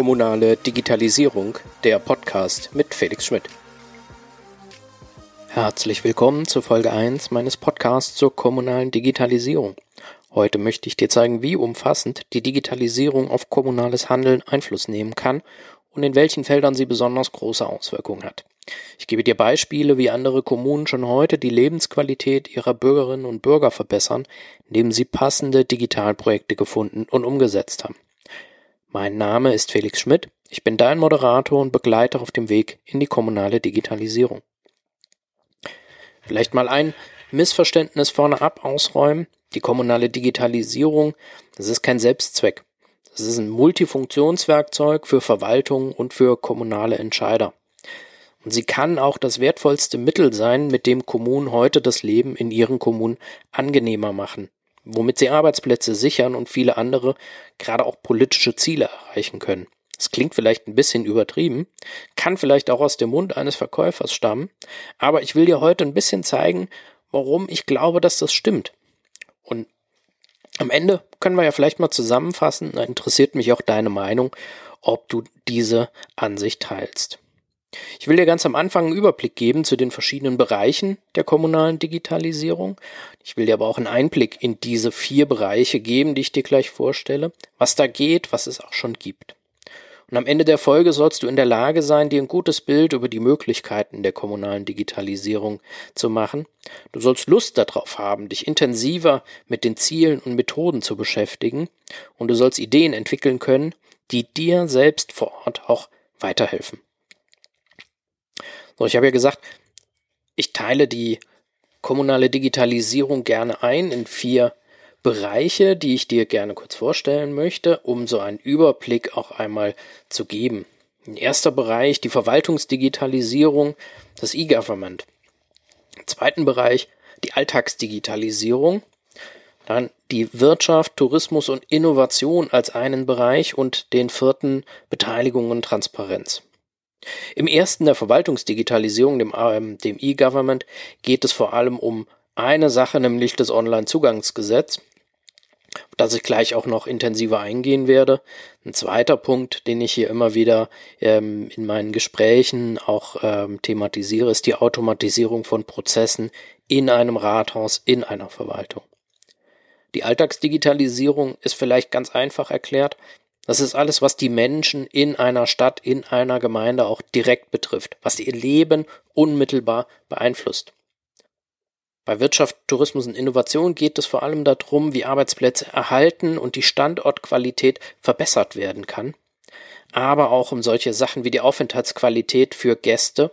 Kommunale Digitalisierung, der Podcast mit Felix Schmidt. Herzlich willkommen zu Folge 1 meines Podcasts zur kommunalen Digitalisierung. Heute möchte ich dir zeigen, wie umfassend die Digitalisierung auf kommunales Handeln Einfluss nehmen kann und in welchen Feldern sie besonders große Auswirkungen hat. Ich gebe dir Beispiele, wie andere Kommunen schon heute die Lebensqualität ihrer Bürgerinnen und Bürger verbessern, indem sie passende Digitalprojekte gefunden und umgesetzt haben. Mein Name ist Felix Schmidt, ich bin dein Moderator und Begleiter auf dem Weg in die kommunale Digitalisierung. Vielleicht mal ein Missverständnis vorne ab ausräumen. Die kommunale Digitalisierung, das ist kein Selbstzweck. Das ist ein Multifunktionswerkzeug für Verwaltung und für kommunale Entscheider. Und sie kann auch das wertvollste Mittel sein, mit dem Kommunen heute das Leben in ihren Kommunen angenehmer machen, womit sie Arbeitsplätze sichern und viele andere, gerade auch politische Ziele erreichen können. Das klingt vielleicht ein bisschen übertrieben, kann vielleicht auch aus dem Mund eines Verkäufers stammen, aber ich will dir heute ein bisschen zeigen, warum ich glaube, dass das stimmt. Und am Ende können wir ja vielleicht mal zusammenfassen, da interessiert mich auch deine Meinung, ob du diese Ansicht teilst. Ich will dir ganz am Anfang einen Überblick geben zu den verschiedenen Bereichen der kommunalen Digitalisierung. Ich will dir aber auch einen Einblick in diese vier Bereiche geben, die ich dir gleich vorstelle, was da geht, was es auch schon gibt. Und am Ende der Folge sollst du in der Lage sein, dir ein gutes Bild über die Möglichkeiten der kommunalen Digitalisierung zu machen. Du sollst Lust darauf haben, dich intensiver mit den Zielen und Methoden zu beschäftigen und du sollst Ideen entwickeln können, die dir selbst vor Ort auch weiterhelfen. So, ich habe ja gesagt, ich teile die kommunale Digitalisierung gerne ein in vier Bereiche, die ich dir gerne kurz vorstellen möchte, um so einen Überblick auch einmal zu geben. Ein erster Bereich, die Verwaltungsdigitalisierung, das E-Government. Zweiten Bereich, die Alltagsdigitalisierung. Dann die Wirtschaft, Tourismus und Innovation als einen Bereich und den vierten Beteiligung und Transparenz. Im ersten der Verwaltungsdigitalisierung, dem, ähm, dem E-Government, geht es vor allem um eine Sache, nämlich das Onlinezugangsgesetz das ich gleich auch noch intensiver eingehen werde. Ein zweiter Punkt, den ich hier immer wieder ähm, in meinen Gesprächen auch ähm, thematisiere, ist die Automatisierung von Prozessen in einem Rathaus, in einer Verwaltung. Die Alltagsdigitalisierung ist vielleicht ganz einfach erklärt. Das ist alles, was die Menschen in einer Stadt, in einer Gemeinde auch direkt betrifft, was ihr Leben unmittelbar beeinflusst. Bei Wirtschaft, Tourismus und Innovation geht es vor allem darum, wie Arbeitsplätze erhalten und die Standortqualität verbessert werden kann, aber auch um solche Sachen wie die Aufenthaltsqualität für Gäste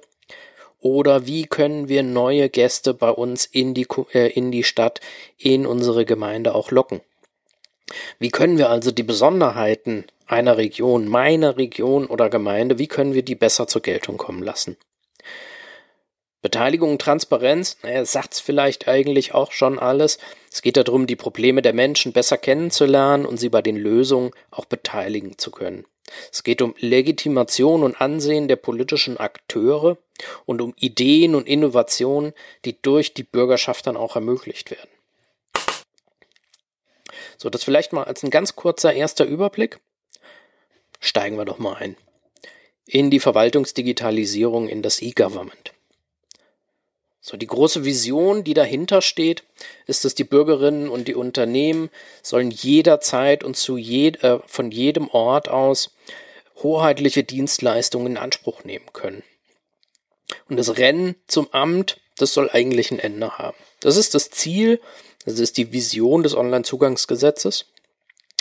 oder wie können wir neue Gäste bei uns in die, äh, in die Stadt, in unsere Gemeinde auch locken. Wie können wir also die Besonderheiten einer Region, meiner Region oder Gemeinde, wie können wir die besser zur Geltung kommen lassen? Beteiligung und Transparenz, naja, sagt's vielleicht eigentlich auch schon alles. Es geht darum, die Probleme der Menschen besser kennenzulernen und sie bei den Lösungen auch beteiligen zu können. Es geht um Legitimation und Ansehen der politischen Akteure und um Ideen und Innovationen, die durch die Bürgerschaft dann auch ermöglicht werden. So, das vielleicht mal als ein ganz kurzer erster Überblick. Steigen wir doch mal ein. In die Verwaltungsdigitalisierung, in das E-Government. So, die große Vision, die dahinter steht, ist, dass die Bürgerinnen und die Unternehmen sollen jederzeit und zu jed äh, von jedem Ort aus hoheitliche Dienstleistungen in Anspruch nehmen können. Und das Rennen zum Amt, das soll eigentlich ein Ende haben. Das ist das Ziel, das ist die Vision des Onlinezugangsgesetzes.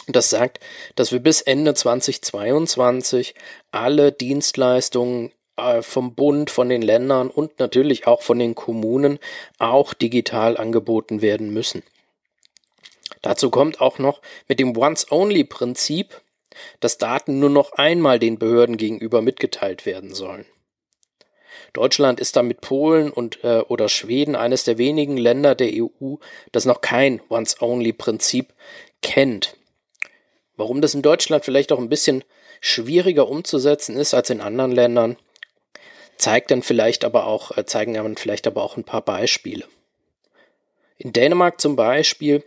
Das sagt, dass wir bis Ende 2022 alle Dienstleistungen äh, vom Bund, von den Ländern und natürlich auch von den Kommunen auch digital angeboten werden müssen. Dazu kommt auch noch mit dem Once-Only-Prinzip, dass Daten nur noch einmal den Behörden gegenüber mitgeteilt werden sollen. Deutschland ist damit Polen und äh, oder Schweden eines der wenigen Länder der EU, das noch kein Once-Only-Prinzip kennt. Warum das in Deutschland vielleicht auch ein bisschen schwieriger umzusetzen ist als in anderen Ländern, zeigt dann vielleicht aber auch, äh, zeigen dann vielleicht aber auch ein paar Beispiele. In Dänemark zum Beispiel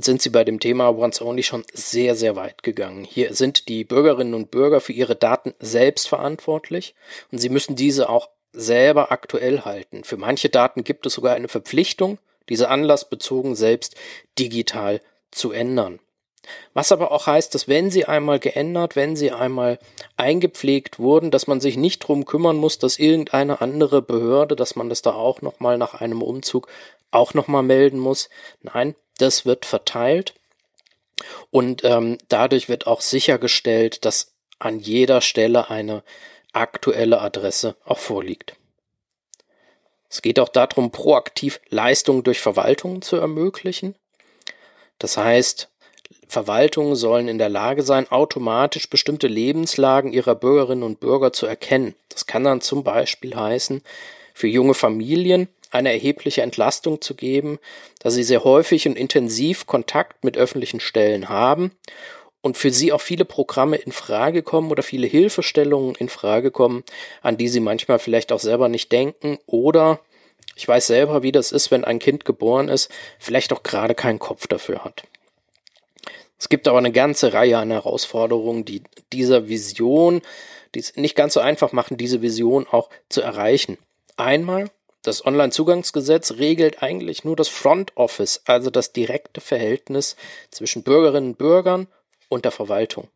sind sie bei dem Thema Once Only schon sehr, sehr weit gegangen. Hier sind die Bürgerinnen und Bürger für ihre Daten selbst verantwortlich und sie müssen diese auch selber aktuell halten. Für manche Daten gibt es sogar eine Verpflichtung, diese anlassbezogen selbst digital zu ändern. Was aber auch heißt, dass wenn sie einmal geändert, wenn sie einmal eingepflegt wurden, dass man sich nicht drum kümmern muss, dass irgendeine andere Behörde, dass man das da auch nochmal nach einem Umzug auch nochmal melden muss. Nein, das wird verteilt und ähm, dadurch wird auch sichergestellt, dass an jeder Stelle eine aktuelle Adresse auch vorliegt. Es geht auch darum, proaktiv Leistungen durch Verwaltungen zu ermöglichen. Das heißt, Verwaltungen sollen in der Lage sein, automatisch bestimmte Lebenslagen ihrer Bürgerinnen und Bürger zu erkennen. Das kann dann zum Beispiel heißen, für junge Familien eine erhebliche Entlastung zu geben, da sie sehr häufig und intensiv Kontakt mit öffentlichen Stellen haben und für sie auch viele Programme in Frage kommen oder viele Hilfestellungen in Frage kommen, an die sie manchmal vielleicht auch selber nicht denken oder ich weiß selber, wie das ist, wenn ein Kind geboren ist, vielleicht auch gerade keinen Kopf dafür hat. Es gibt aber eine ganze Reihe an Herausforderungen, die dieser Vision, die es nicht ganz so einfach machen, diese Vision auch zu erreichen. Einmal das Onlinezugangsgesetz regelt eigentlich nur das Front Office, also das direkte Verhältnis zwischen Bürgerinnen und Bürgern und der Verwaltung.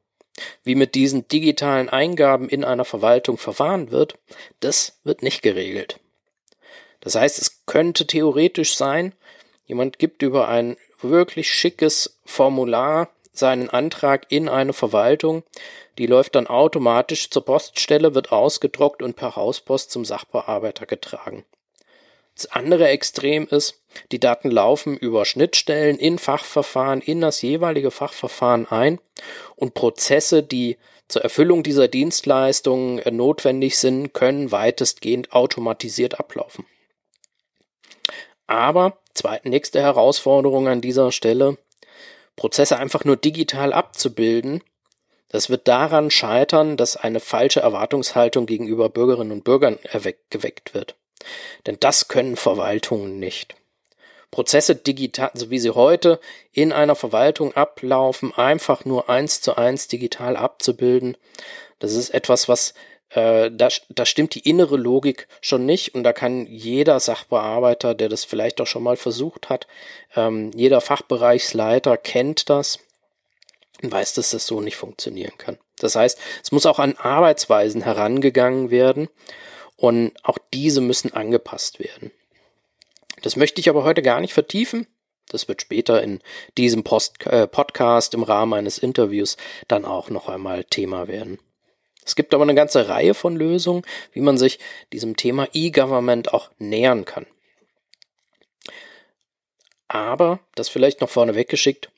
Wie mit diesen digitalen Eingaben in einer Verwaltung verfahren wird, das wird nicht geregelt. Das heißt, es könnte theoretisch sein, jemand gibt über ein wirklich schickes Formular seinen Antrag in eine Verwaltung, die läuft dann automatisch zur Poststelle, wird ausgedruckt und per Hauspost zum Sachbearbeiter getragen. Das andere Extrem ist, die Daten laufen über Schnittstellen in Fachverfahren, in das jeweilige Fachverfahren ein und Prozesse, die zur Erfüllung dieser Dienstleistungen äh, notwendig sind, können weitestgehend automatisiert ablaufen. Aber, zweite nächste Herausforderung an dieser Stelle, Prozesse einfach nur digital abzubilden, das wird daran scheitern, dass eine falsche Erwartungshaltung gegenüber Bürgerinnen und Bürgern geweckt wird. Denn das können Verwaltungen nicht. Prozesse digital, so wie sie heute in einer Verwaltung ablaufen, einfach nur eins zu eins digital abzubilden, das ist etwas, was äh, da, da stimmt die innere Logik schon nicht und da kann jeder Sachbearbeiter, der das vielleicht auch schon mal versucht hat, ähm, jeder Fachbereichsleiter kennt das und weiß, dass das so nicht funktionieren kann. Das heißt, es muss auch an Arbeitsweisen herangegangen werden und auch diese müssen angepasst werden. Das möchte ich aber heute gar nicht vertiefen. Das wird später in diesem Post, äh, Podcast im Rahmen eines Interviews dann auch noch einmal Thema werden. Es gibt aber eine ganze Reihe von Lösungen, wie man sich diesem Thema E-Government auch nähern kann. Aber, das vielleicht noch vorneweg geschickt,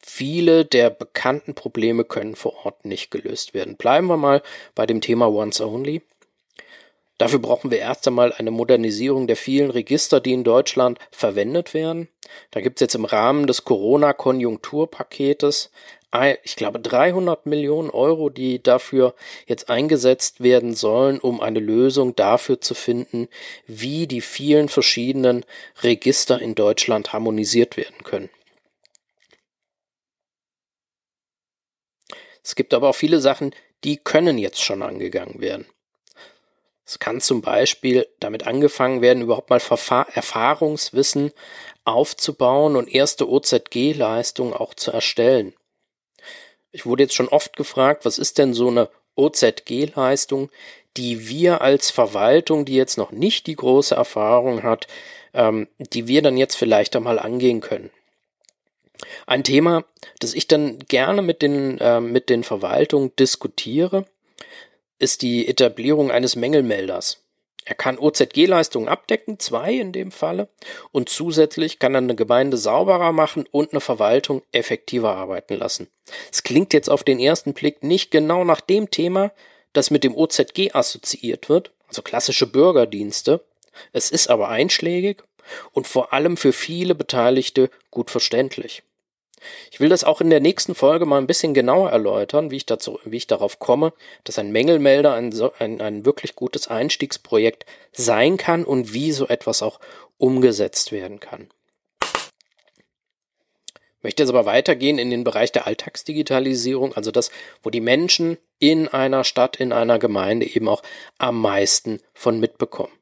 viele der bekannten Probleme können vor Ort nicht gelöst werden. Bleiben wir mal bei dem Thema Once Only. Dafür brauchen wir erst einmal eine Modernisierung der vielen Register, die in Deutschland verwendet werden. Da gibt es jetzt im Rahmen des Corona-Konjunkturpaketes, ich glaube, 300 Millionen Euro, die dafür jetzt eingesetzt werden sollen, um eine Lösung dafür zu finden, wie die vielen verschiedenen Register in Deutschland harmonisiert werden können. Es gibt aber auch viele Sachen, die können jetzt schon angegangen werden. Es kann zum Beispiel damit angefangen werden, überhaupt mal Verfahr Erfahrungswissen aufzubauen und erste OZG-Leistungen auch zu erstellen. Ich wurde jetzt schon oft gefragt, was ist denn so eine OZG-Leistung, die wir als Verwaltung, die jetzt noch nicht die große Erfahrung hat, ähm, die wir dann jetzt vielleicht einmal angehen können. Ein Thema, das ich dann gerne mit den, äh, mit den Verwaltungen diskutiere, ist die Etablierung eines Mängelmelders. Er kann OZG-Leistungen abdecken, zwei in dem Falle, und zusätzlich kann er eine Gemeinde sauberer machen und eine Verwaltung effektiver arbeiten lassen. Es klingt jetzt auf den ersten Blick nicht genau nach dem Thema, das mit dem OZG assoziiert wird, also klassische Bürgerdienste. Es ist aber einschlägig und vor allem für viele Beteiligte gut verständlich. Ich will das auch in der nächsten Folge mal ein bisschen genauer erläutern, wie ich, dazu, wie ich darauf komme, dass ein Mängelmelder ein, ein, ein wirklich gutes Einstiegsprojekt sein kann und wie so etwas auch umgesetzt werden kann. Ich möchte jetzt aber weitergehen in den Bereich der Alltagsdigitalisierung, also das, wo die Menschen in einer Stadt, in einer Gemeinde eben auch am meisten von mitbekommen.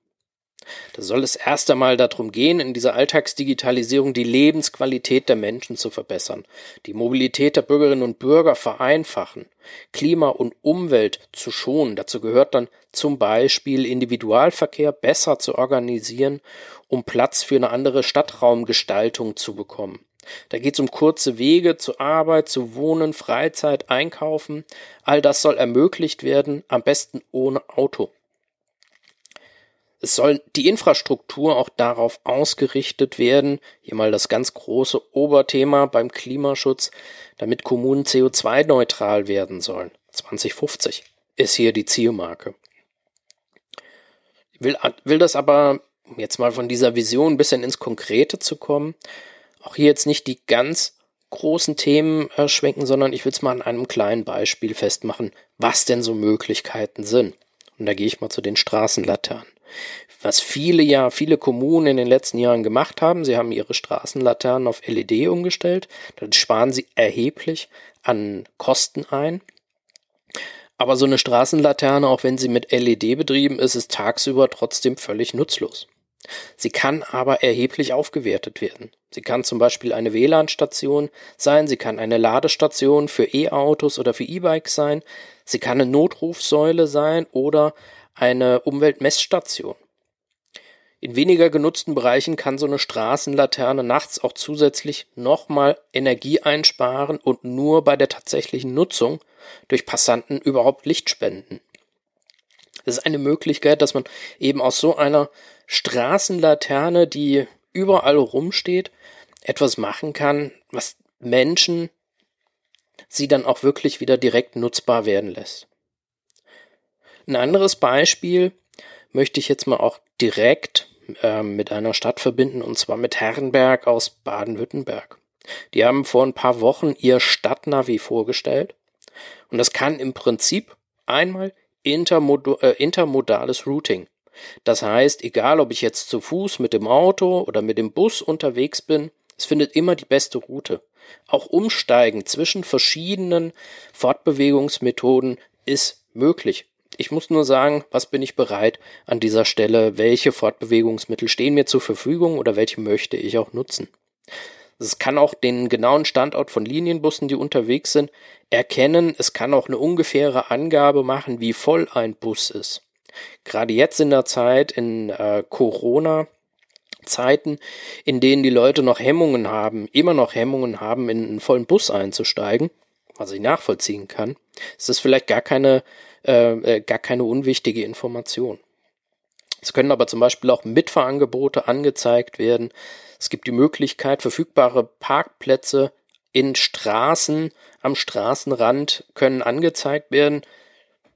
Da soll es erst einmal darum gehen, in dieser Alltagsdigitalisierung die Lebensqualität der Menschen zu verbessern, die Mobilität der Bürgerinnen und Bürger vereinfachen, Klima und Umwelt zu schonen. Dazu gehört dann zum Beispiel Individualverkehr besser zu organisieren, um Platz für eine andere Stadtraumgestaltung zu bekommen. Da geht es um kurze Wege zur Arbeit, zu Wohnen, Freizeit, Einkaufen. All das soll ermöglicht werden, am besten ohne Auto. Es soll die Infrastruktur auch darauf ausgerichtet werden, hier mal das ganz große Oberthema beim Klimaschutz, damit Kommunen CO2-neutral werden sollen. 2050 ist hier die Zielmarke. Will, will das aber, um jetzt mal von dieser Vision ein bisschen ins Konkrete zu kommen, auch hier jetzt nicht die ganz großen Themen äh, schwenken, sondern ich will es mal an einem kleinen Beispiel festmachen, was denn so Möglichkeiten sind. Und da gehe ich mal zu den Straßenlaternen was viele ja, viele Kommunen in den letzten Jahren gemacht haben. Sie haben ihre Straßenlaternen auf LED umgestellt. Dann sparen sie erheblich an Kosten ein. Aber so eine Straßenlaterne, auch wenn sie mit LED betrieben ist, ist tagsüber trotzdem völlig nutzlos. Sie kann aber erheblich aufgewertet werden. Sie kann zum Beispiel eine WLAN-Station sein, sie kann eine Ladestation für E-Autos oder für E-Bikes sein, sie kann eine Notrufsäule sein oder eine Umweltmessstation. In weniger genutzten Bereichen kann so eine Straßenlaterne nachts auch zusätzlich nochmal Energie einsparen und nur bei der tatsächlichen Nutzung durch Passanten überhaupt Licht spenden. Das ist eine Möglichkeit, dass man eben aus so einer Straßenlaterne, die überall rumsteht, etwas machen kann, was Menschen sie dann auch wirklich wieder direkt nutzbar werden lässt. Ein anderes Beispiel möchte ich jetzt mal auch direkt äh, mit einer Stadt verbinden, und zwar mit Herrenberg aus Baden-Württemberg. Die haben vor ein paar Wochen ihr Stadtnavi vorgestellt. Und das kann im Prinzip einmal intermod äh, intermodales Routing. Das heißt, egal ob ich jetzt zu Fuß mit dem Auto oder mit dem Bus unterwegs bin, es findet immer die beste Route. Auch Umsteigen zwischen verschiedenen Fortbewegungsmethoden ist möglich. Ich muss nur sagen, was bin ich bereit an dieser Stelle, welche Fortbewegungsmittel stehen mir zur Verfügung oder welche möchte ich auch nutzen. Es kann auch den genauen Standort von Linienbussen, die unterwegs sind, erkennen. Es kann auch eine ungefähre Angabe machen, wie voll ein Bus ist. Gerade jetzt in der Zeit, in äh, Corona, Zeiten, in denen die Leute noch Hemmungen haben, immer noch Hemmungen haben, in einen vollen Bus einzusteigen, was ich nachvollziehen kann, ist das vielleicht gar keine äh, äh, gar keine unwichtige Information. Es können aber zum Beispiel auch Mitfahrangebote angezeigt werden. Es gibt die Möglichkeit, verfügbare Parkplätze in Straßen am Straßenrand können angezeigt werden.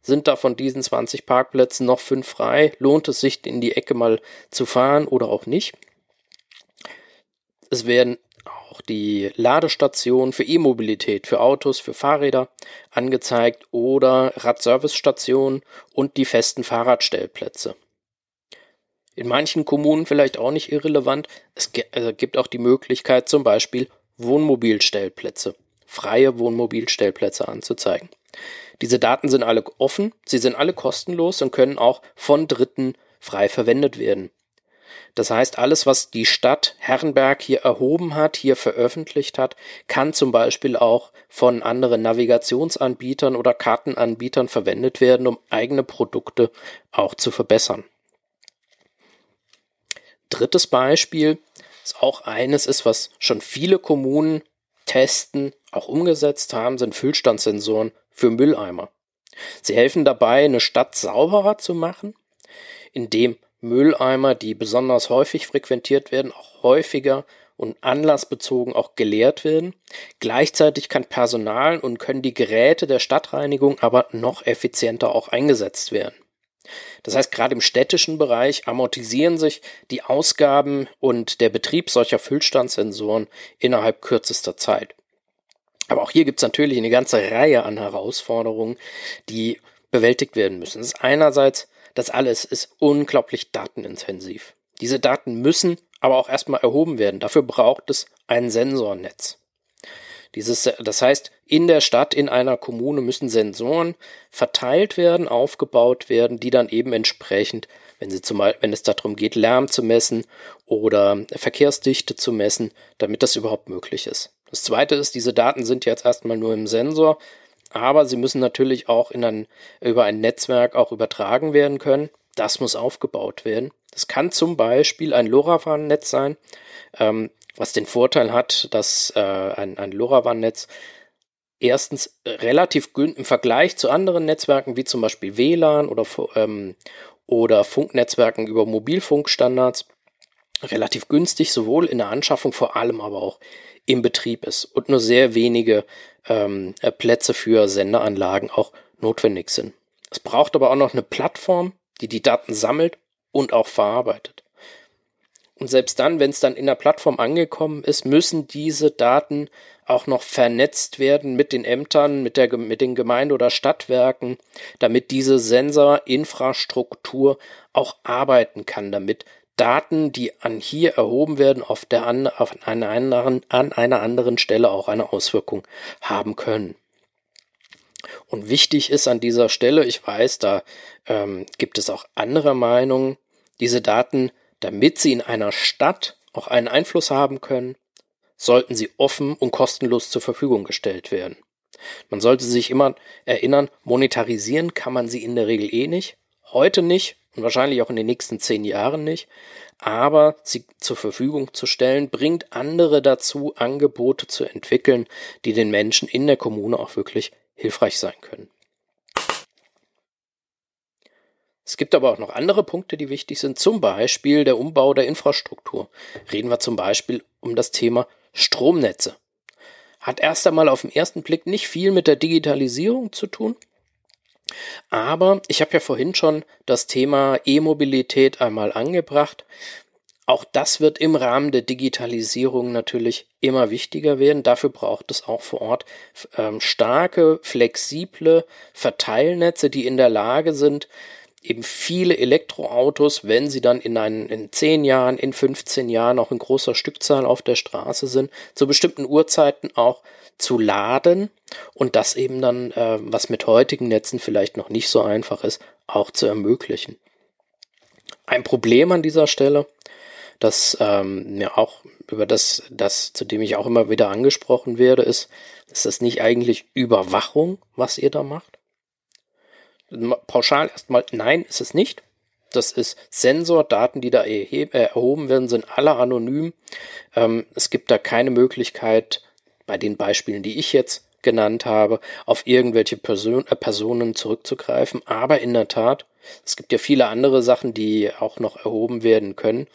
Sind da von diesen 20 Parkplätzen noch fünf frei? Lohnt es sich, in die Ecke mal zu fahren oder auch nicht? Es werden auch die Ladestation für E-Mobilität, für Autos, für Fahrräder angezeigt oder Radservicestationen und die festen Fahrradstellplätze. In manchen Kommunen vielleicht auch nicht irrelevant. Es äh, gibt auch die Möglichkeit, zum Beispiel Wohnmobilstellplätze, freie Wohnmobilstellplätze anzuzeigen. Diese Daten sind alle offen, sie sind alle kostenlos und können auch von Dritten frei verwendet werden. Das heißt, alles, was die Stadt Herrenberg hier erhoben hat, hier veröffentlicht hat, kann zum Beispiel auch von anderen Navigationsanbietern oder Kartenanbietern verwendet werden, um eigene Produkte auch zu verbessern. Drittes Beispiel ist auch eines ist, was schon viele Kommunen testen, auch umgesetzt haben, sind Füllstandssensoren für Mülleimer. Sie helfen dabei, eine Stadt sauberer zu machen, indem Mülleimer, die besonders häufig frequentiert werden, auch häufiger und anlassbezogen auch geleert werden. Gleichzeitig kann Personal und können die Geräte der Stadtreinigung aber noch effizienter auch eingesetzt werden. Das heißt, gerade im städtischen Bereich amortisieren sich die Ausgaben und der Betrieb solcher Füllstandssensoren innerhalb kürzester Zeit. Aber auch hier gibt es natürlich eine ganze Reihe an Herausforderungen, die bewältigt werden müssen. Das ist einerseits, das alles ist unglaublich datenintensiv. Diese Daten müssen aber auch erstmal erhoben werden. Dafür braucht es ein Sensornetz. Dieses, das heißt, in der Stadt, in einer Kommune müssen Sensoren verteilt werden, aufgebaut werden, die dann eben entsprechend, wenn, sie zum, wenn es darum geht, Lärm zu messen oder Verkehrsdichte zu messen, damit das überhaupt möglich ist. Das zweite ist, diese Daten sind jetzt erstmal nur im Sensor, aber sie müssen natürlich auch in ein, über ein Netzwerk auch übertragen werden können. Das muss aufgebaut werden. Das kann zum Beispiel ein LoRaWAN-Netz sein. Ähm, was den Vorteil hat, dass äh, ein, ein LoRaWAN-Netz erstens relativ im Vergleich zu anderen Netzwerken wie zum Beispiel WLAN oder, ähm, oder Funknetzwerken über Mobilfunkstandards relativ günstig, sowohl in der Anschaffung, vor allem aber auch im Betrieb ist und nur sehr wenige ähm, äh, Plätze für Senderanlagen auch notwendig sind. Es braucht aber auch noch eine Plattform, die die Daten sammelt und auch verarbeitet. Und selbst dann, wenn es dann in der Plattform angekommen ist, müssen diese Daten auch noch vernetzt werden mit den Ämtern, mit, der, mit den Gemeinde- oder Stadtwerken, damit diese Sensorinfrastruktur auch arbeiten kann, damit Daten, die an hier erhoben werden, auf, der an, auf einer anderen, an einer anderen Stelle auch eine Auswirkung haben können. Und wichtig ist an dieser Stelle, ich weiß, da ähm, gibt es auch andere Meinungen, diese Daten damit sie in einer Stadt auch einen Einfluss haben können, sollten sie offen und kostenlos zur Verfügung gestellt werden. Man sollte sich immer erinnern, monetarisieren kann man sie in der Regel eh nicht, heute nicht wahrscheinlich auch in den nächsten zehn Jahren nicht, aber sie zur Verfügung zu stellen, bringt andere dazu, Angebote zu entwickeln, die den Menschen in der Kommune auch wirklich hilfreich sein können. Es gibt aber auch noch andere Punkte, die wichtig sind, zum Beispiel der Umbau der Infrastruktur. Reden wir zum Beispiel um das Thema Stromnetze. Hat erst einmal auf den ersten Blick nicht viel mit der Digitalisierung zu tun, aber ich habe ja vorhin schon das Thema E-Mobilität einmal angebracht. Auch das wird im Rahmen der Digitalisierung natürlich immer wichtiger werden. Dafür braucht es auch vor Ort ähm, starke, flexible Verteilnetze, die in der Lage sind, eben viele Elektroautos, wenn sie dann in, einen, in 10 Jahren, in 15 Jahren auch in großer Stückzahl auf der Straße sind, zu bestimmten Uhrzeiten auch zu laden und das eben dann, äh, was mit heutigen Netzen vielleicht noch nicht so einfach ist, auch zu ermöglichen. Ein Problem an dieser Stelle, das ähm, ja auch über das, das, zu dem ich auch immer wieder angesprochen werde, ist, ist das nicht eigentlich Überwachung, was ihr da macht? pauschal erstmal, nein, ist es nicht. Das ist Sensordaten, die da erhoben werden, sind alle anonym. Ähm, es gibt da keine Möglichkeit, bei den Beispielen, die ich jetzt genannt habe, auf irgendwelche Person, äh, Personen zurückzugreifen. Aber in der Tat, es gibt ja viele andere Sachen, die auch noch erhoben werden können.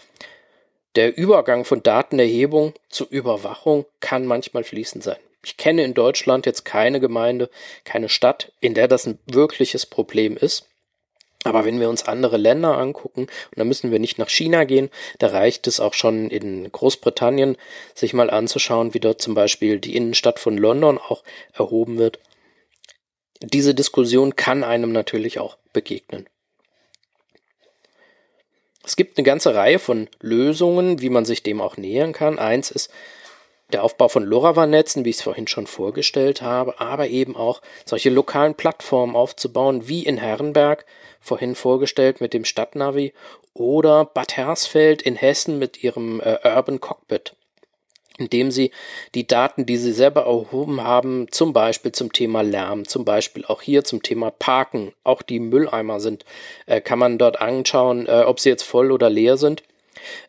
Der Übergang von Datenerhebung zur Überwachung kann manchmal fließend sein. Ich kenne in Deutschland jetzt keine Gemeinde, keine Stadt, in der das ein wirkliches Problem ist. Aber wenn wir uns andere Länder angucken, und da müssen wir nicht nach China gehen, da reicht es auch schon in Großbritannien, sich mal anzuschauen, wie dort zum Beispiel die Innenstadt von London auch erhoben wird. Diese Diskussion kann einem natürlich auch begegnen. Es gibt eine ganze Reihe von Lösungen, wie man sich dem auch nähern kann. Eins ist der Aufbau von LoRaWAN-Netzen, wie ich es vorhin schon vorgestellt habe, aber eben auch solche lokalen Plattformen aufzubauen, wie in Herrenberg, vorhin vorgestellt mit dem Stadtnavi, oder Bad Hersfeld in Hessen mit ihrem äh, Urban Cockpit, indem sie die Daten, die sie selber erhoben haben, zum Beispiel zum Thema Lärm, zum Beispiel auch hier zum Thema Parken, auch die Mülleimer sind, äh, kann man dort anschauen, äh, ob sie jetzt voll oder leer sind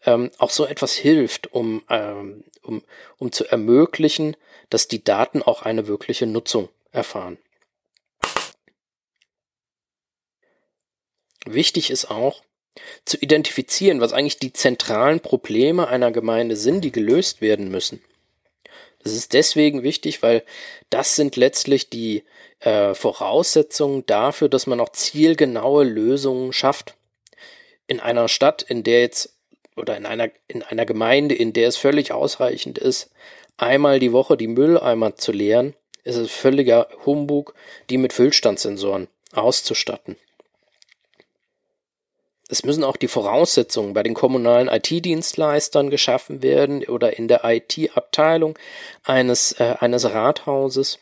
ähm, auch so etwas hilft, um, ähm, um, um zu ermöglichen, dass die Daten auch eine wirkliche Nutzung erfahren. Wichtig ist auch, zu identifizieren, was eigentlich die zentralen Probleme einer Gemeinde sind, die gelöst werden müssen. Das ist deswegen wichtig, weil das sind letztlich die äh, Voraussetzungen dafür, dass man auch zielgenaue Lösungen schafft. In einer Stadt, in der jetzt oder in einer, in einer Gemeinde, in der es völlig ausreichend ist, einmal die Woche die Mülleimer zu leeren, ist es völliger Humbug, die mit Füllstandssensoren auszustatten. Es müssen auch die Voraussetzungen bei den kommunalen IT-Dienstleistern geschaffen werden oder in der IT-Abteilung eines, äh, eines Rathauses.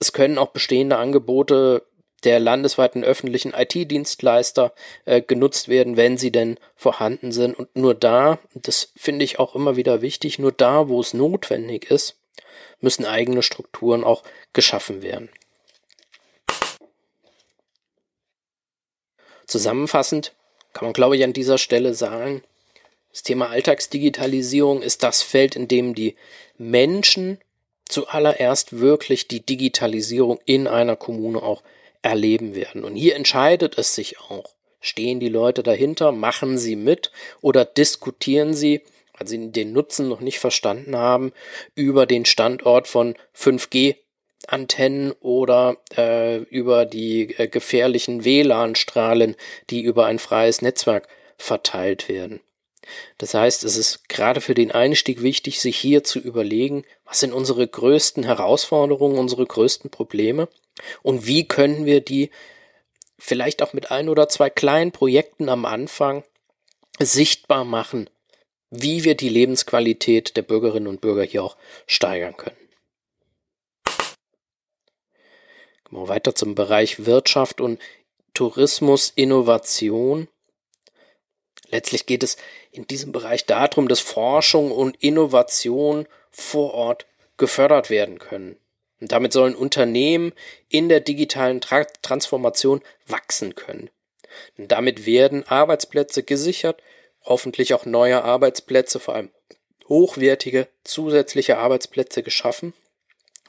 Es können auch bestehende Angebote der landesweiten öffentlichen IT-Dienstleister äh, genutzt werden, wenn sie denn vorhanden sind. Und nur da, das finde ich auch immer wieder wichtig, nur da, wo es notwendig ist, müssen eigene Strukturen auch geschaffen werden. Zusammenfassend kann man, glaube ich, an dieser Stelle sagen, das Thema Alltagsdigitalisierung ist das Feld, in dem die Menschen zuallererst wirklich die Digitalisierung in einer Kommune auch erleben werden. Und hier entscheidet es sich auch. Stehen die Leute dahinter, machen sie mit oder diskutieren sie, weil sie den Nutzen noch nicht verstanden haben, über den Standort von 5G Antennen oder äh, über die äh, gefährlichen WLAN-Strahlen, die über ein freies Netzwerk verteilt werden. Das heißt, es ist gerade für den Einstieg wichtig, sich hier zu überlegen, was sind unsere größten Herausforderungen, unsere größten Probleme und wie können wir die vielleicht auch mit ein oder zwei kleinen Projekten am Anfang sichtbar machen, wie wir die Lebensqualität der Bürgerinnen und Bürger hier auch steigern können. Gehen wir weiter zum Bereich Wirtschaft und Tourismus, Innovation. Letztlich geht es in diesem Bereich darum, dass Forschung und Innovation vor Ort gefördert werden können. Und damit sollen Unternehmen in der digitalen Tra Transformation wachsen können. Und damit werden Arbeitsplätze gesichert, hoffentlich auch neue Arbeitsplätze, vor allem hochwertige zusätzliche Arbeitsplätze geschaffen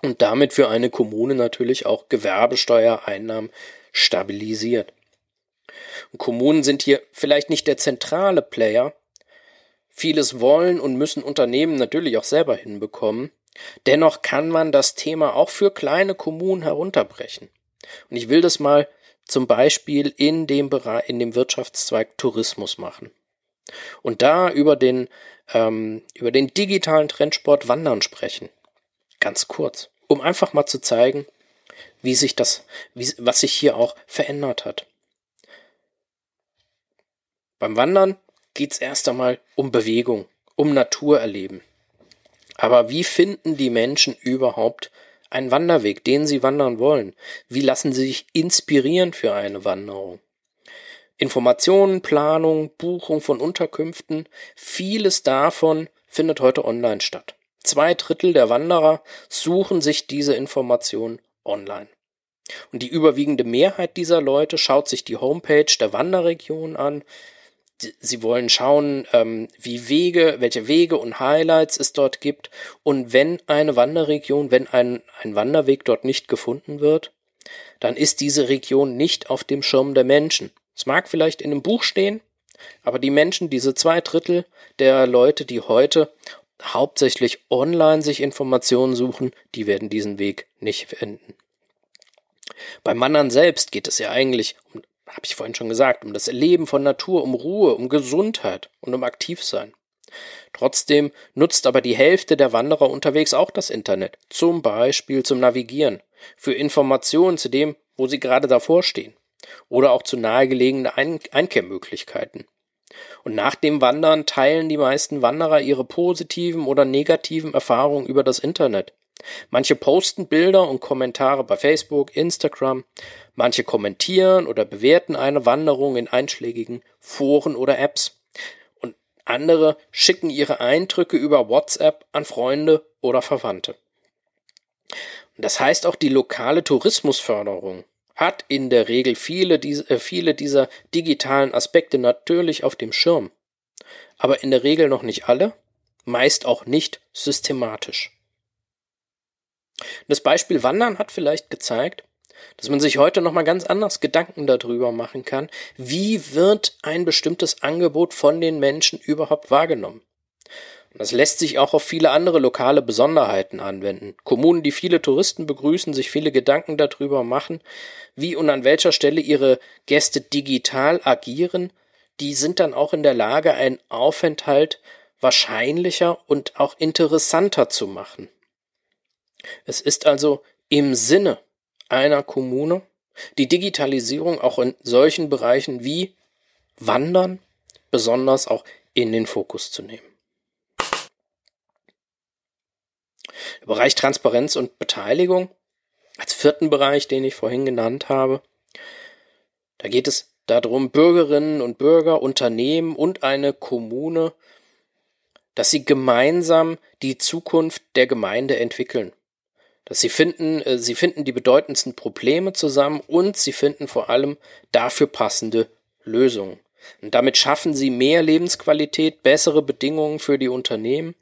und damit für eine Kommune natürlich auch Gewerbesteuereinnahmen stabilisiert. Und Kommunen sind hier vielleicht nicht der zentrale Player. Vieles wollen und müssen Unternehmen natürlich auch selber hinbekommen. Dennoch kann man das Thema auch für kleine Kommunen herunterbrechen. Und ich will das mal zum Beispiel in dem Bereich, in dem Wirtschaftszweig Tourismus machen. Und da über den, ähm, über den digitalen Trendsport Wandern sprechen. Ganz kurz, um einfach mal zu zeigen, wie sich das, wie, was sich hier auch verändert hat. Beim Wandern geht es erst einmal um Bewegung, um Naturerleben. Aber wie finden die Menschen überhaupt einen Wanderweg, den sie wandern wollen? Wie lassen sie sich inspirieren für eine Wanderung? Informationen, Planung, Buchung von Unterkünften, vieles davon findet heute online statt. Zwei Drittel der Wanderer suchen sich diese Informationen online. Und die überwiegende Mehrheit dieser Leute schaut sich die Homepage der Wanderregion an. Sie wollen schauen, ähm, wie Wege, welche Wege und Highlights es dort gibt. Und wenn eine Wanderregion, wenn ein, ein Wanderweg dort nicht gefunden wird, dann ist diese Region nicht auf dem Schirm der Menschen. Es mag vielleicht in einem Buch stehen, aber die Menschen, diese zwei Drittel der Leute, die heute hauptsächlich online sich Informationen suchen, die werden diesen Weg nicht finden. Beim Wandern selbst geht es ja eigentlich, um, habe ich vorhin schon gesagt, um das Erleben von Natur, um Ruhe, um Gesundheit und um Aktivsein. Trotzdem nutzt aber die Hälfte der Wanderer unterwegs auch das Internet, zum Beispiel zum Navigieren, für Informationen zu dem, wo sie gerade davor stehen, oder auch zu nahegelegenen Ein Einkehrmöglichkeiten. Und nach dem Wandern teilen die meisten Wanderer ihre positiven oder negativen Erfahrungen über das Internet. Manche posten Bilder und Kommentare bei Facebook, Instagram, manche kommentieren oder bewerten eine Wanderung in einschlägigen Foren oder Apps. Und andere schicken ihre Eindrücke über WhatsApp an Freunde oder Verwandte. Das heißt auch die lokale Tourismusförderung hat in der Regel viele, äh, viele dieser digitalen Aspekte natürlich auf dem Schirm, aber in der Regel noch nicht alle, meist auch nicht systematisch. Das Beispiel Wandern hat vielleicht gezeigt, dass man sich heute nochmal ganz anders Gedanken darüber machen kann, wie wird ein bestimmtes Angebot von den Menschen überhaupt wahrgenommen. Das lässt sich auch auf viele andere lokale Besonderheiten anwenden. Kommunen, die viele Touristen begrüßen, sich viele Gedanken darüber machen, wie und an welcher Stelle ihre Gäste digital agieren, die sind dann auch in der Lage, einen Aufenthalt wahrscheinlicher und auch interessanter zu machen. Es ist also im Sinne einer Kommune die Digitalisierung auch in solchen Bereichen wie Wandern besonders auch in den Fokus zu nehmen. Der Bereich Transparenz und Beteiligung als vierten Bereich, den ich vorhin genannt habe, da geht es darum, Bürgerinnen und Bürger, Unternehmen und eine Kommune, dass sie gemeinsam die Zukunft der Gemeinde entwickeln. Dass sie finden, äh, sie finden die bedeutendsten Probleme zusammen und sie finden vor allem dafür passende Lösungen. Und damit schaffen sie mehr Lebensqualität, bessere Bedingungen für die Unternehmen.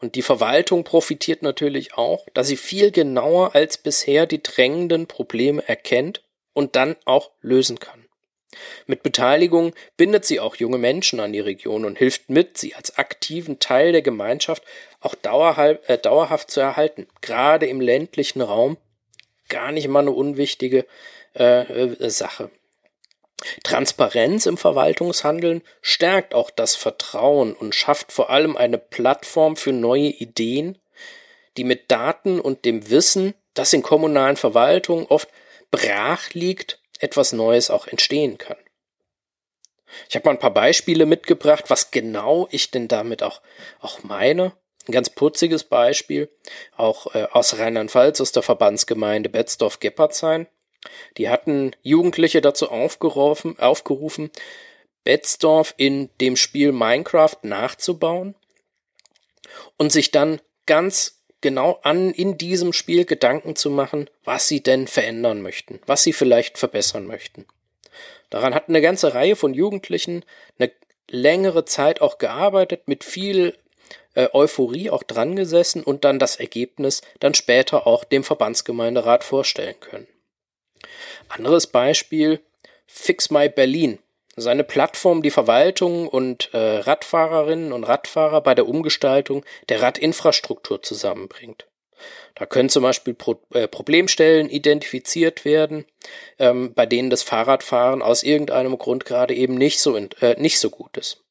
Und die Verwaltung profitiert natürlich auch, dass sie viel genauer als bisher die drängenden Probleme erkennt und dann auch lösen kann. Mit Beteiligung bindet sie auch junge Menschen an die Region und hilft mit, sie als aktiven Teil der Gemeinschaft auch äh, dauerhaft zu erhalten. Gerade im ländlichen Raum gar nicht mal eine unwichtige äh, äh, Sache. Transparenz im Verwaltungshandeln stärkt auch das Vertrauen und schafft vor allem eine Plattform für neue Ideen, die mit Daten und dem Wissen, das in kommunalen Verwaltungen oft brach liegt, etwas Neues auch entstehen kann. Ich habe mal ein paar Beispiele mitgebracht, was genau ich denn damit auch, auch meine. Ein ganz putziges Beispiel, auch äh, aus Rheinland-Pfalz, aus der Verbandsgemeinde Betzdorf-Geppardshain. Die hatten Jugendliche dazu aufgerufen, aufgerufen, Betzdorf in dem Spiel Minecraft nachzubauen und sich dann ganz genau an in diesem Spiel Gedanken zu machen, was sie denn verändern möchten, was sie vielleicht verbessern möchten. Daran hat eine ganze Reihe von Jugendlichen eine längere Zeit auch gearbeitet, mit viel äh, Euphorie auch dran gesessen und dann das Ergebnis dann später auch dem Verbandsgemeinderat vorstellen können. Anderes Beispiel, Fix My Berlin. Seine Plattform die Verwaltung und äh, Radfahrerinnen und Radfahrer bei der Umgestaltung der Radinfrastruktur zusammenbringt. Da können zum Beispiel Pro äh, Problemstellen identifiziert werden, ähm, bei denen das Fahrradfahren aus irgendeinem Grund gerade eben nicht so, äh, nicht so gut ist.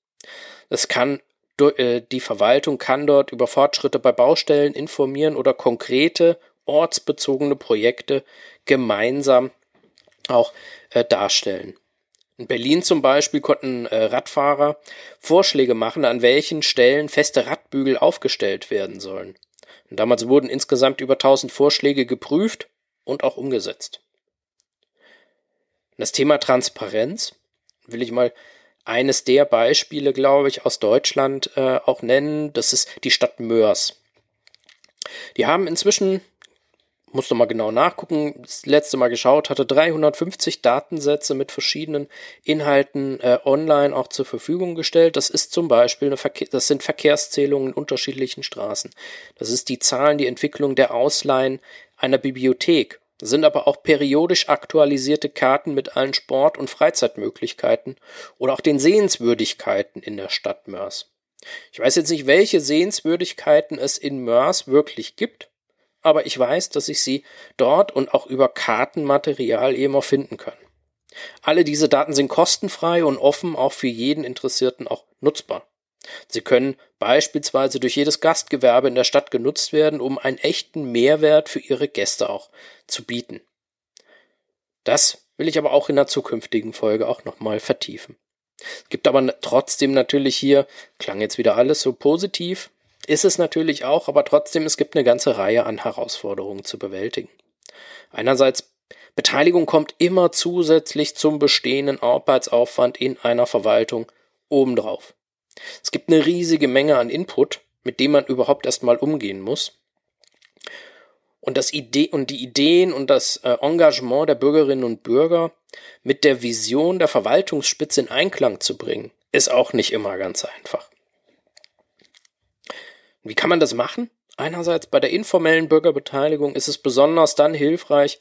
Es kann äh, die Verwaltung kann dort über Fortschritte bei Baustellen informieren oder konkrete ortsbezogene Projekte gemeinsam auch äh, darstellen. In Berlin zum Beispiel konnten äh, Radfahrer Vorschläge machen, an welchen Stellen feste Radbügel aufgestellt werden sollen. Und damals wurden insgesamt über 1000 Vorschläge geprüft und auch umgesetzt. Das Thema Transparenz will ich mal eines der Beispiele, glaube ich, aus Deutschland äh, auch nennen. Das ist die Stadt Mörs. Die haben inzwischen musste mal genau nachgucken, das letzte Mal geschaut, hatte 350 Datensätze mit verschiedenen Inhalten äh, online auch zur Verfügung gestellt. Das ist zum Beispiel eine Verkehr, das sind Verkehrszählungen in unterschiedlichen Straßen. Das ist die Zahlen, die Entwicklung der Ausleihen einer Bibliothek. Das sind aber auch periodisch aktualisierte Karten mit allen Sport- und Freizeitmöglichkeiten oder auch den Sehenswürdigkeiten in der Stadt Mörs. Ich weiß jetzt nicht, welche Sehenswürdigkeiten es in Mörs wirklich gibt aber ich weiß, dass ich sie dort und auch über Kartenmaterial eben auch finden kann. Alle diese Daten sind kostenfrei und offen auch für jeden Interessierten auch nutzbar. Sie können beispielsweise durch jedes Gastgewerbe in der Stadt genutzt werden, um einen echten Mehrwert für ihre Gäste auch zu bieten. Das will ich aber auch in der zukünftigen Folge auch nochmal vertiefen. Es gibt aber trotzdem natürlich hier, klang jetzt wieder alles so positiv, ist es natürlich auch, aber trotzdem, es gibt eine ganze Reihe an Herausforderungen zu bewältigen. Einerseits, Beteiligung kommt immer zusätzlich zum bestehenden Arbeitsaufwand in einer Verwaltung obendrauf. Es gibt eine riesige Menge an Input, mit dem man überhaupt erstmal umgehen muss. Und das Idee und die Ideen und das äh, Engagement der Bürgerinnen und Bürger mit der Vision der Verwaltungsspitze in Einklang zu bringen, ist auch nicht immer ganz einfach. Wie kann man das machen? Einerseits bei der informellen Bürgerbeteiligung ist es besonders dann hilfreich,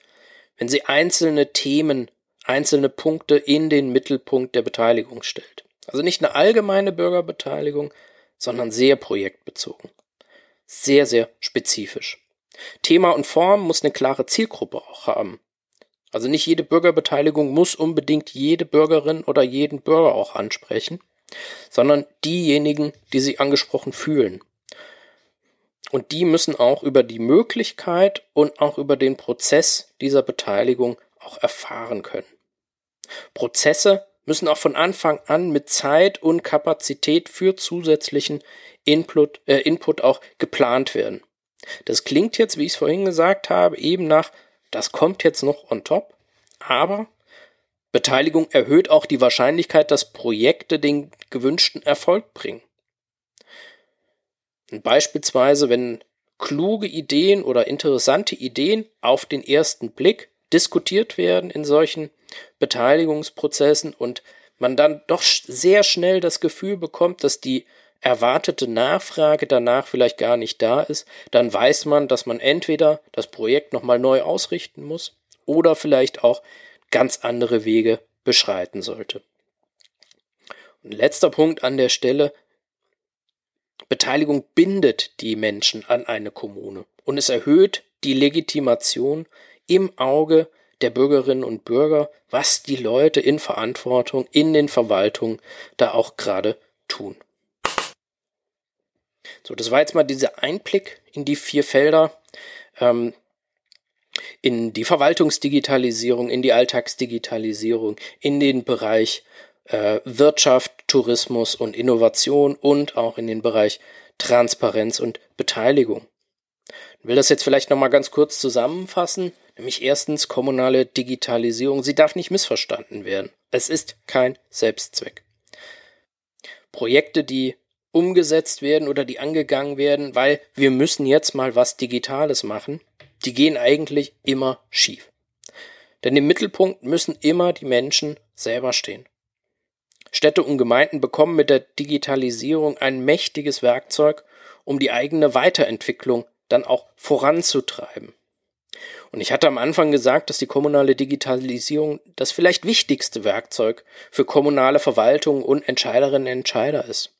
wenn sie einzelne Themen, einzelne Punkte in den Mittelpunkt der Beteiligung stellt. Also nicht eine allgemeine Bürgerbeteiligung, sondern sehr projektbezogen. Sehr, sehr spezifisch. Thema und Form muss eine klare Zielgruppe auch haben. Also nicht jede Bürgerbeteiligung muss unbedingt jede Bürgerin oder jeden Bürger auch ansprechen, sondern diejenigen, die sich angesprochen fühlen. Und die müssen auch über die Möglichkeit und auch über den Prozess dieser Beteiligung auch erfahren können. Prozesse müssen auch von Anfang an mit Zeit und Kapazität für zusätzlichen Input, äh, Input auch geplant werden. Das klingt jetzt, wie ich es vorhin gesagt habe, eben nach, das kommt jetzt noch on top, aber Beteiligung erhöht auch die Wahrscheinlichkeit, dass Projekte den gewünschten Erfolg bringen. Beispielsweise, wenn kluge Ideen oder interessante Ideen auf den ersten Blick diskutiert werden in solchen Beteiligungsprozessen und man dann doch sehr schnell das Gefühl bekommt, dass die erwartete Nachfrage danach vielleicht gar nicht da ist, dann weiß man, dass man entweder das Projekt nochmal neu ausrichten muss oder vielleicht auch ganz andere Wege beschreiten sollte. Und letzter Punkt an der Stelle, Beteiligung bindet die Menschen an eine Kommune und es erhöht die Legitimation im Auge der Bürgerinnen und Bürger, was die Leute in Verantwortung in den Verwaltungen da auch gerade tun. So, das war jetzt mal dieser Einblick in die vier Felder, ähm, in die Verwaltungsdigitalisierung, in die Alltagsdigitalisierung, in den Bereich äh, Wirtschaft, Tourismus und Innovation und auch in den Bereich Transparenz und Beteiligung. Ich will das jetzt vielleicht nochmal ganz kurz zusammenfassen. Nämlich erstens kommunale Digitalisierung. Sie darf nicht missverstanden werden. Es ist kein Selbstzweck. Projekte, die umgesetzt werden oder die angegangen werden, weil wir müssen jetzt mal was Digitales machen, die gehen eigentlich immer schief. Denn im Mittelpunkt müssen immer die Menschen selber stehen. Städte und Gemeinden bekommen mit der Digitalisierung ein mächtiges Werkzeug, um die eigene Weiterentwicklung dann auch voranzutreiben. Und ich hatte am Anfang gesagt, dass die kommunale Digitalisierung das vielleicht wichtigste Werkzeug für kommunale Verwaltung und Entscheiderinnen und Entscheider ist.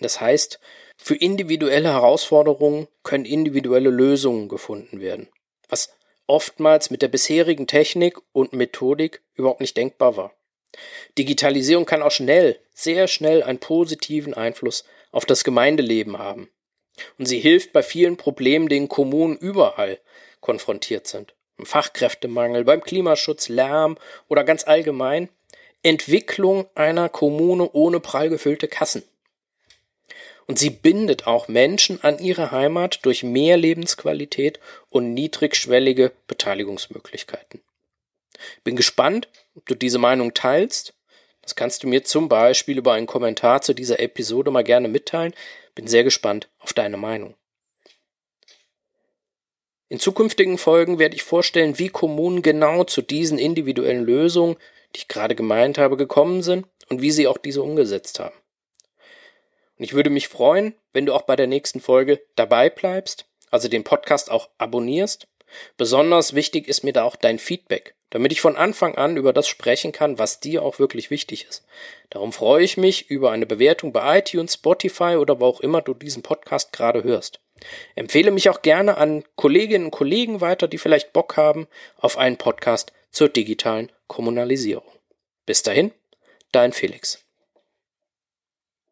Das heißt, für individuelle Herausforderungen können individuelle Lösungen gefunden werden, was oftmals mit der bisherigen Technik und Methodik überhaupt nicht denkbar war. Digitalisierung kann auch schnell, sehr schnell einen positiven Einfluss auf das Gemeindeleben haben. Und sie hilft bei vielen Problemen, denen Kommunen überall konfrontiert sind. Im Fachkräftemangel, beim Klimaschutz, Lärm oder ganz allgemein Entwicklung einer Kommune ohne prall gefüllte Kassen. Und sie bindet auch Menschen an ihre Heimat durch mehr Lebensqualität und niedrigschwellige Beteiligungsmöglichkeiten. Bin gespannt, ob du diese Meinung teilst. Das kannst du mir zum Beispiel über einen Kommentar zu dieser Episode mal gerne mitteilen. Bin sehr gespannt auf deine Meinung. In zukünftigen Folgen werde ich vorstellen, wie Kommunen genau zu diesen individuellen Lösungen, die ich gerade gemeint habe, gekommen sind und wie sie auch diese umgesetzt haben. Und ich würde mich freuen, wenn du auch bei der nächsten Folge dabei bleibst, also den Podcast auch abonnierst. Besonders wichtig ist mir da auch dein Feedback, damit ich von Anfang an über das sprechen kann, was dir auch wirklich wichtig ist. Darum freue ich mich über eine Bewertung bei iTunes, Spotify oder wo auch immer du diesen Podcast gerade hörst. Empfehle mich auch gerne an Kolleginnen und Kollegen weiter, die vielleicht Bock haben auf einen Podcast zur digitalen Kommunalisierung. Bis dahin, dein Felix.